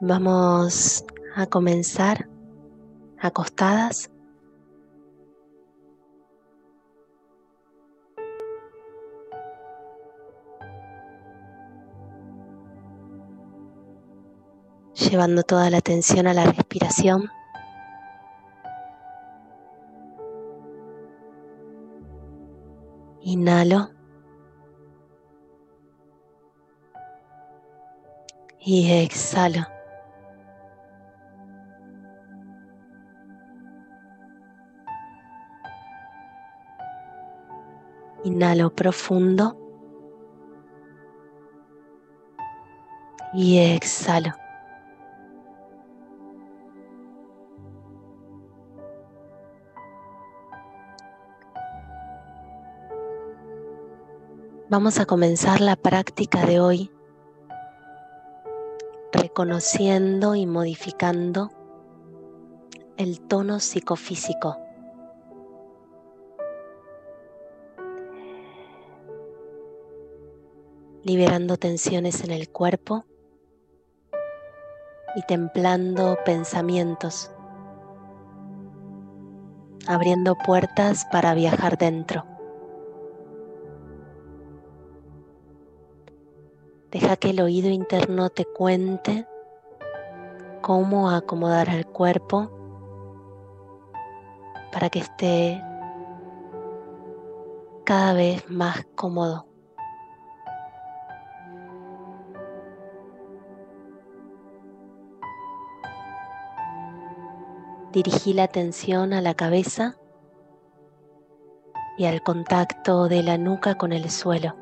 Vamos a comenzar acostadas. Llevando toda la atención a la respiración. Inhalo. Y exhalo. Inhalo profundo. Y exhalo. Vamos a comenzar la práctica de hoy reconociendo y modificando el tono psicofísico. Liberando tensiones en el cuerpo y templando pensamientos, abriendo puertas para viajar dentro. Deja que el oído interno te cuente cómo acomodar el cuerpo para que esté cada vez más cómodo. Dirigí la atención a la cabeza y al contacto de la nuca con el suelo.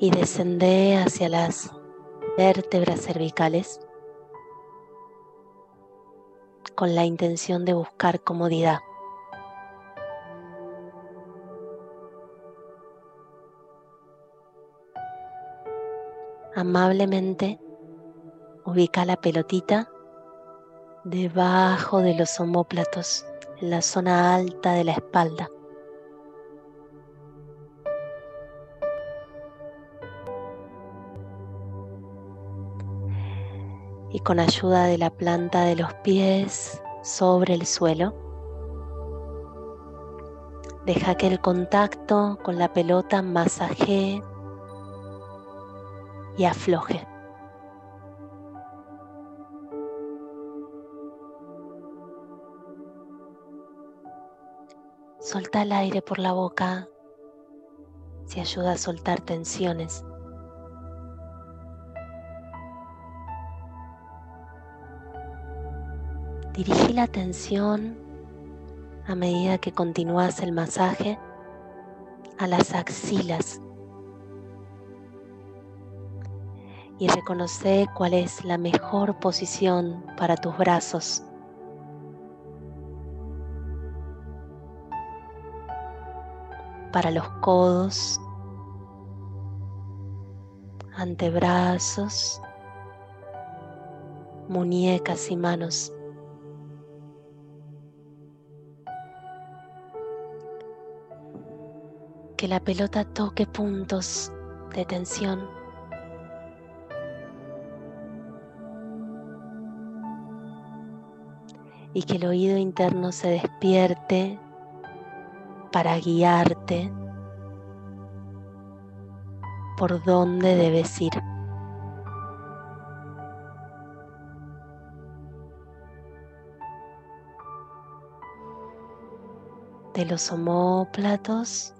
Y descendé hacia las vértebras cervicales con la intención de buscar comodidad. Amablemente ubica la pelotita debajo de los homóplatos, en la zona alta de la espalda. Y con ayuda de la planta de los pies sobre el suelo, deja que el contacto con la pelota masajee y afloje. Solta el aire por la boca si ayuda a soltar tensiones. Dirigí la atención a medida que continúas el masaje a las axilas y reconoce cuál es la mejor posición para tus brazos. Para los codos, antebrazos, muñecas y manos. Que la pelota toque puntos de tensión. Y que el oído interno se despierte para guiarte por dónde debes ir. De los homóplatos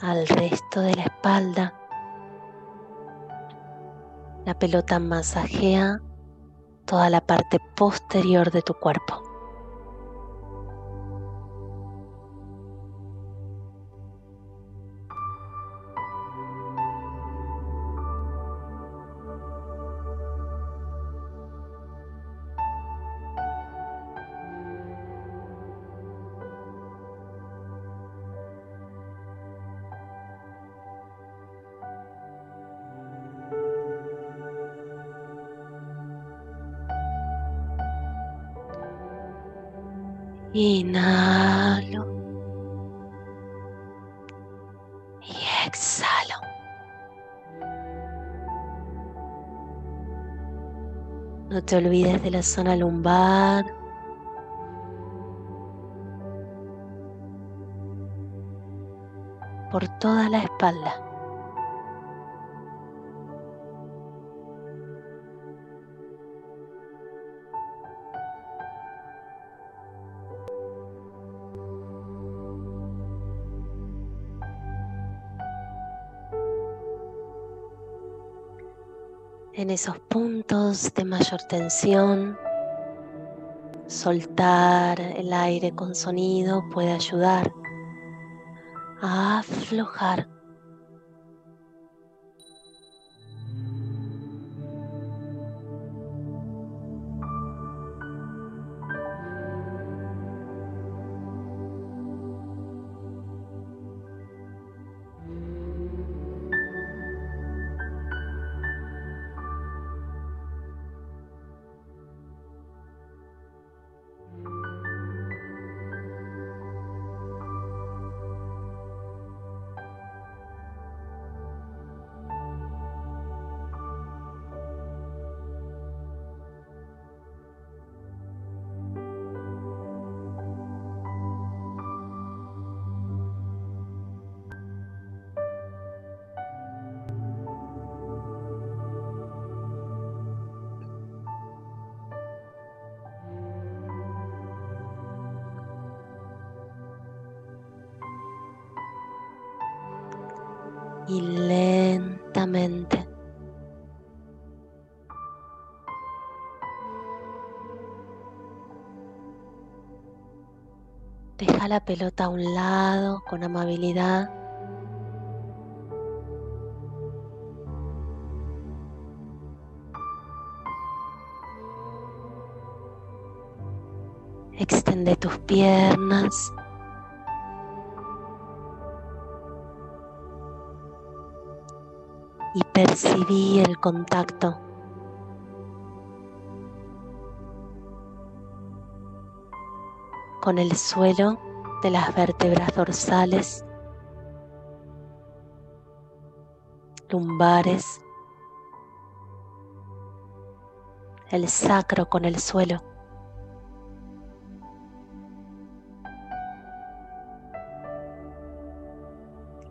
al resto de la espalda. La pelota masajea toda la parte posterior de tu cuerpo. Inhalo. Y exhalo. No te olvides de la zona lumbar. Por toda la espalda. En esos puntos de mayor tensión. Soltar el aire con sonido puede ayudar a aflojar deja la pelota a un lado con amabilidad. Extende tus piernas. Percibí el contacto. con el suelo de las vértebras dorsales, lumbares, el sacro con el suelo.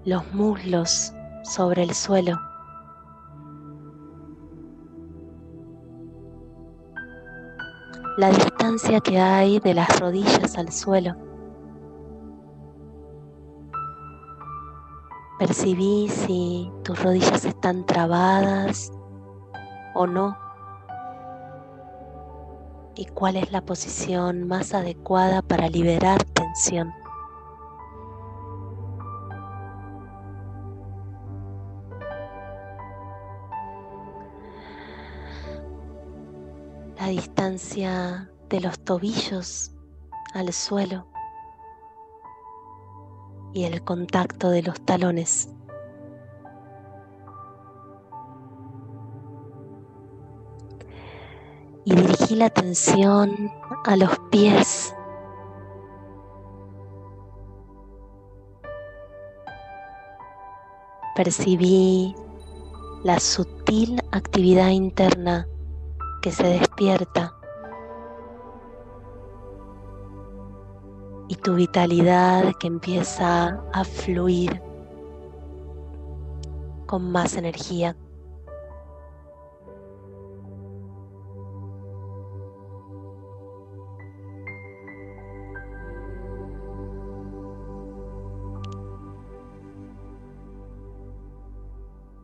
Los muslos sobre el suelo. La distancia que hay de las rodillas al suelo. Percibí si tus rodillas están trabadas o no y cuál es la posición más adecuada para liberar tensión. La distancia de los tobillos al suelo y el contacto de los talones. Y dirigí la atención a los pies. Percibí la sutil actividad interna que se despierta y tu vitalidad que empieza a fluir con más energía.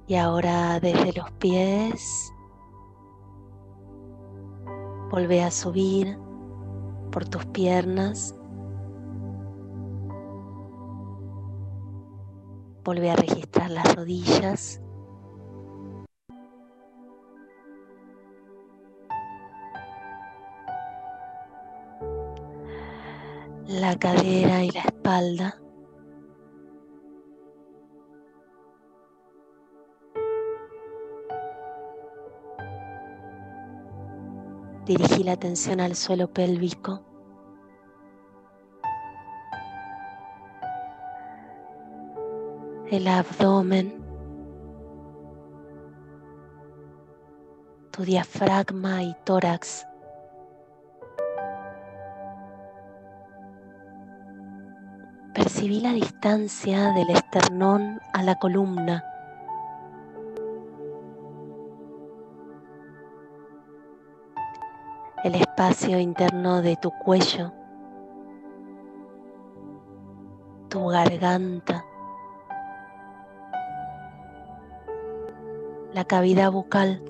Y ahora desde los pies Vuelve a subir por tus piernas. Vuelve a registrar las rodillas. La cadera y la espalda. Dirigí la atención al suelo pélvico. El abdomen. tu diafragma y tórax. Percibí la distancia del esternón a la columna. El espacio interno de tu cuello, tu garganta, la cavidad bucal.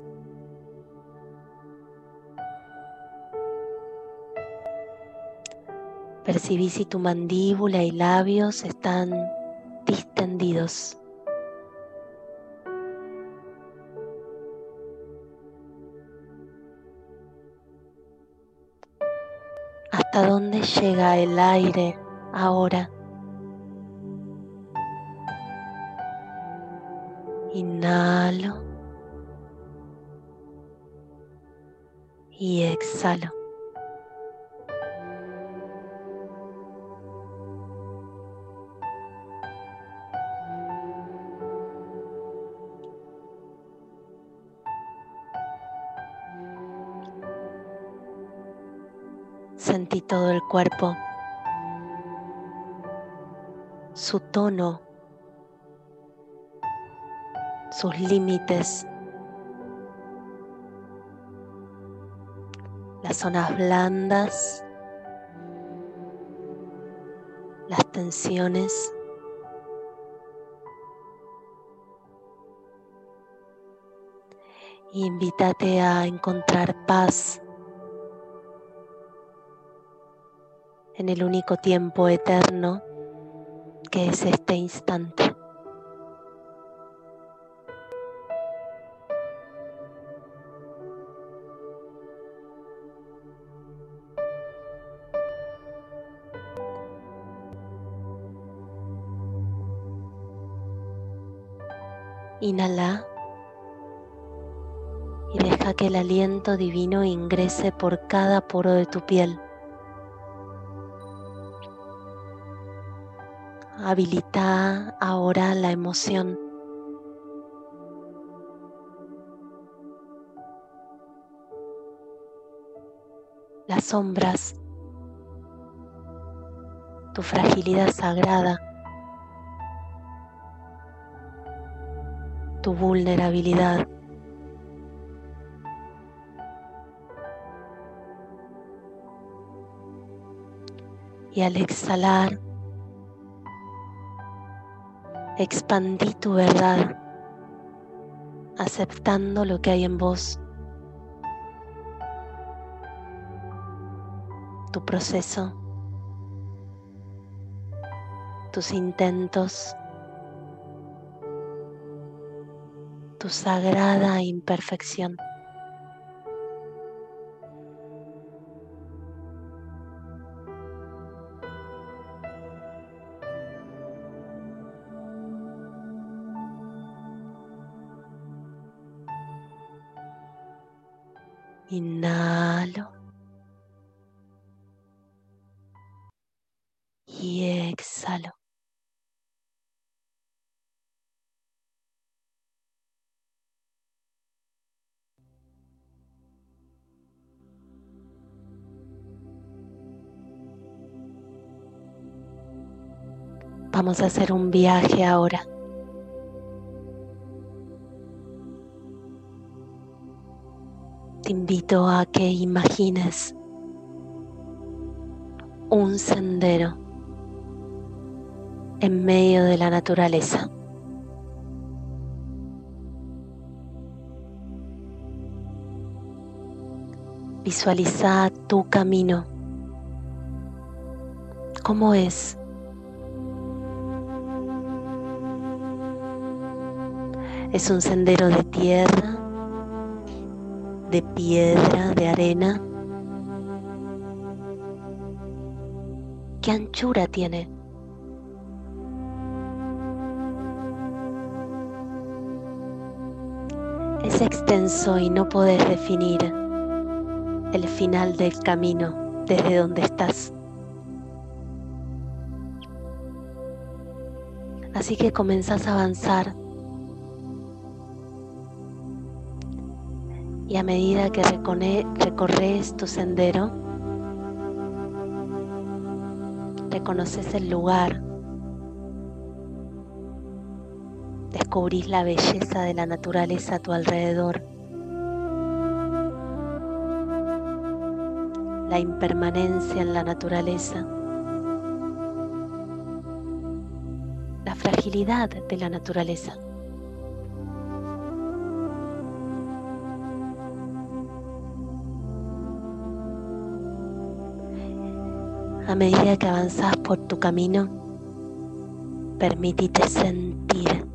Percibí si tu mandíbula y labios están distendidos. ¿Hasta dónde llega el aire ahora? Inhalo y exhalo. Sentí todo el cuerpo, su tono, sus límites, las zonas blandas, las tensiones. invítate a encontrar paz en el único tiempo eterno que es este instante. Inhala y deja que el aliento divino ingrese por cada poro de tu piel. Habilita ahora la emoción. Las sombras, tu fragilidad sagrada, tu vulnerabilidad. Y al exhalar, expandí tu verdad, aceptando lo que hay en vos, tu proceso, tus intentos, tu sagrada imperfección. Inhalo. Y exhalo. Vamos a hacer un viaje ahora. Invito a que imagines un sendero en medio de la naturaleza. Visualiza tu camino. ¿Cómo es? Es un sendero de tierra de piedra, de arena. ¿Qué anchura tiene? Es extenso y no puedes definir el final del camino desde donde estás. Así que comenzás a avanzar Y a medida que recorres tu sendero, reconoces el lugar, descubrís la belleza de la naturaleza a tu alrededor, la impermanencia en la naturaleza, la fragilidad de la naturaleza. A medida que avanzas por tu camino, permítete sentir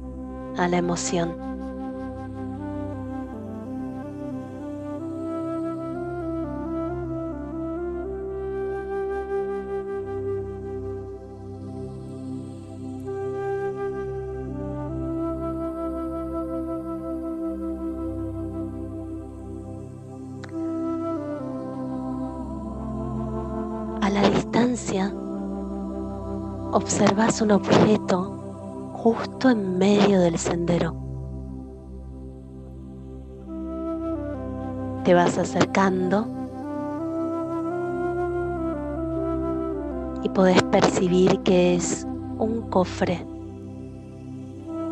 a la emoción. A la distancia observas un objeto justo en medio del sendero. Te vas acercando y podés percibir que es un cofre,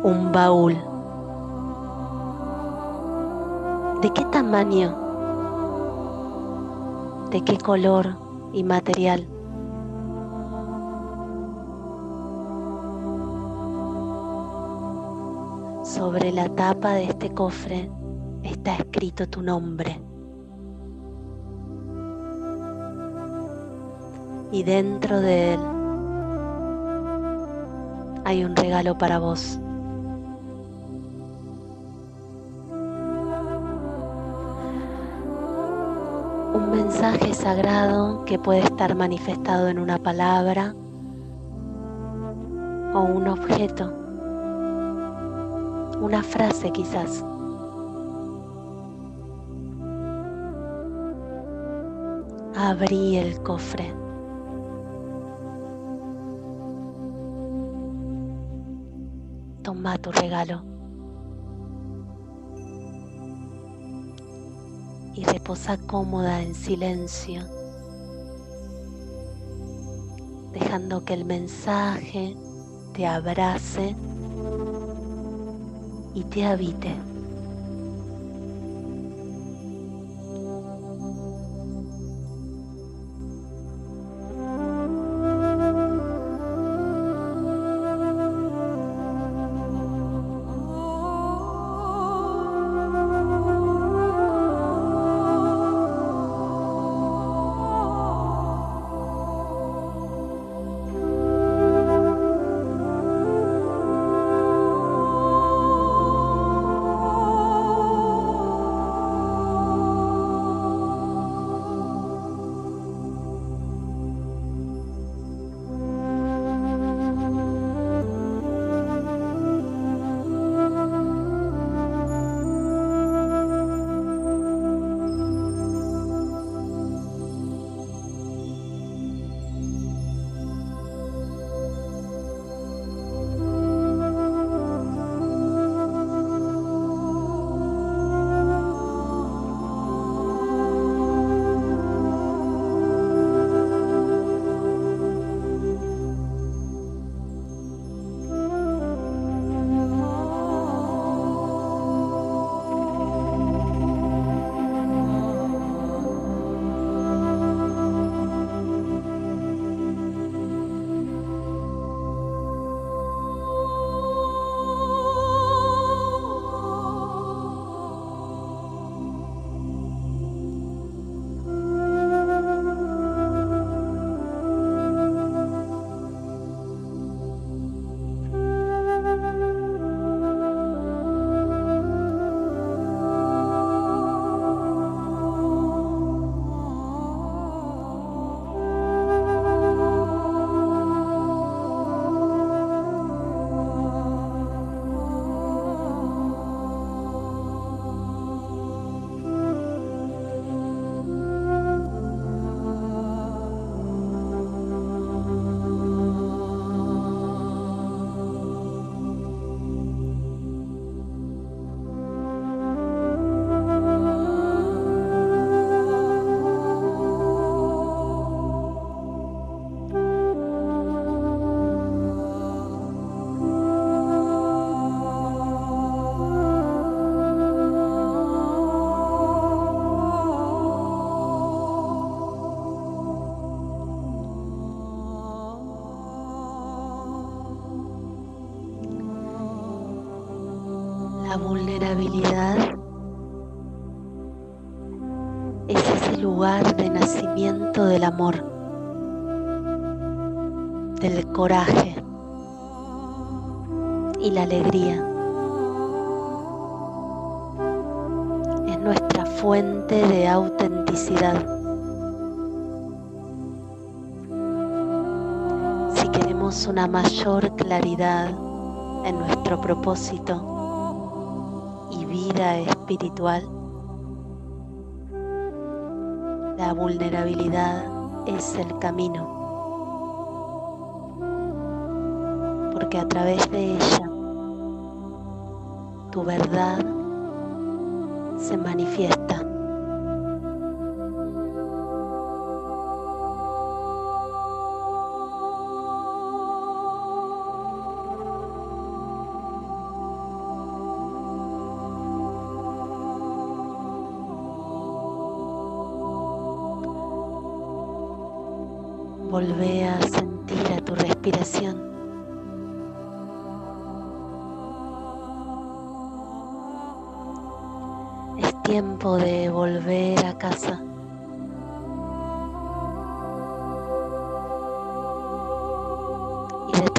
un baúl. ¿De qué tamaño? ¿De qué color? Y material. Sobre la tapa de este cofre está escrito tu nombre. Y dentro de él hay un regalo para vos. Un mensaje sagrado que puede estar manifestado en una palabra o un objeto, una frase quizás. Abrí el cofre. Toma tu regalo. Y reposa cómoda en silencio, dejando que el mensaje te abrace y te habite. La vulnerabilidad es ese lugar de nacimiento del amor, del coraje y la alegría. Es nuestra fuente de autenticidad. Si queremos una mayor claridad en nuestro propósito espiritual, la vulnerabilidad es el camino, porque a través de ella tu verdad se manifiesta.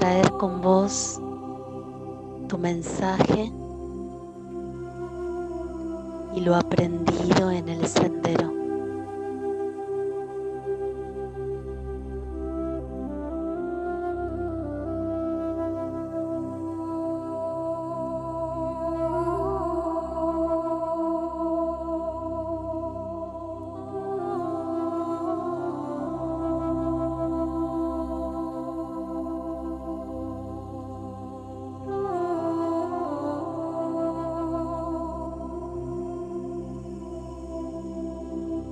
Traer con vos tu mensaje y lo aprendido en el sendero.